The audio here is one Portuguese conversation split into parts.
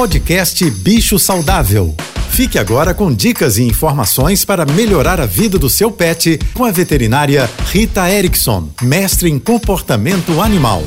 Podcast Bicho Saudável. Fique agora com dicas e informações para melhorar a vida do seu pet com a veterinária Rita Erickson, mestre em comportamento animal.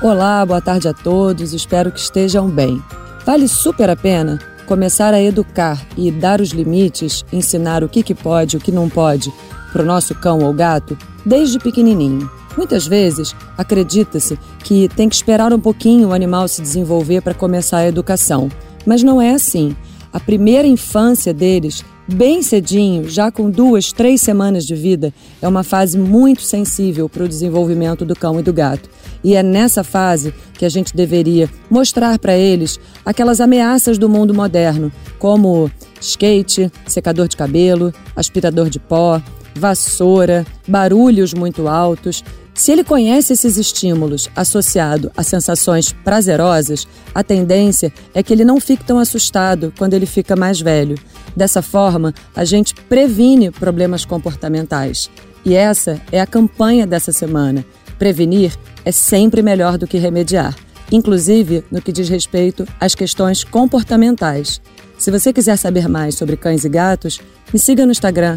Olá, boa tarde a todos, espero que estejam bem. Vale super a pena começar a educar e dar os limites, ensinar o que, que pode e o que não pode para o nosso cão ou gato desde pequenininho. Muitas vezes acredita-se que tem que esperar um pouquinho o animal se desenvolver para começar a educação, mas não é assim. A primeira infância deles, bem cedinho, já com duas, três semanas de vida, é uma fase muito sensível para o desenvolvimento do cão e do gato. E é nessa fase que a gente deveria mostrar para eles aquelas ameaças do mundo moderno, como skate, secador de cabelo, aspirador de pó, vassoura, barulhos muito altos. Se ele conhece esses estímulos associado a sensações prazerosas, a tendência é que ele não fique tão assustado quando ele fica mais velho. Dessa forma, a gente previne problemas comportamentais. E essa é a campanha dessa semana. Prevenir é sempre melhor do que remediar, inclusive no que diz respeito às questões comportamentais. Se você quiser saber mais sobre cães e gatos, me siga no Instagram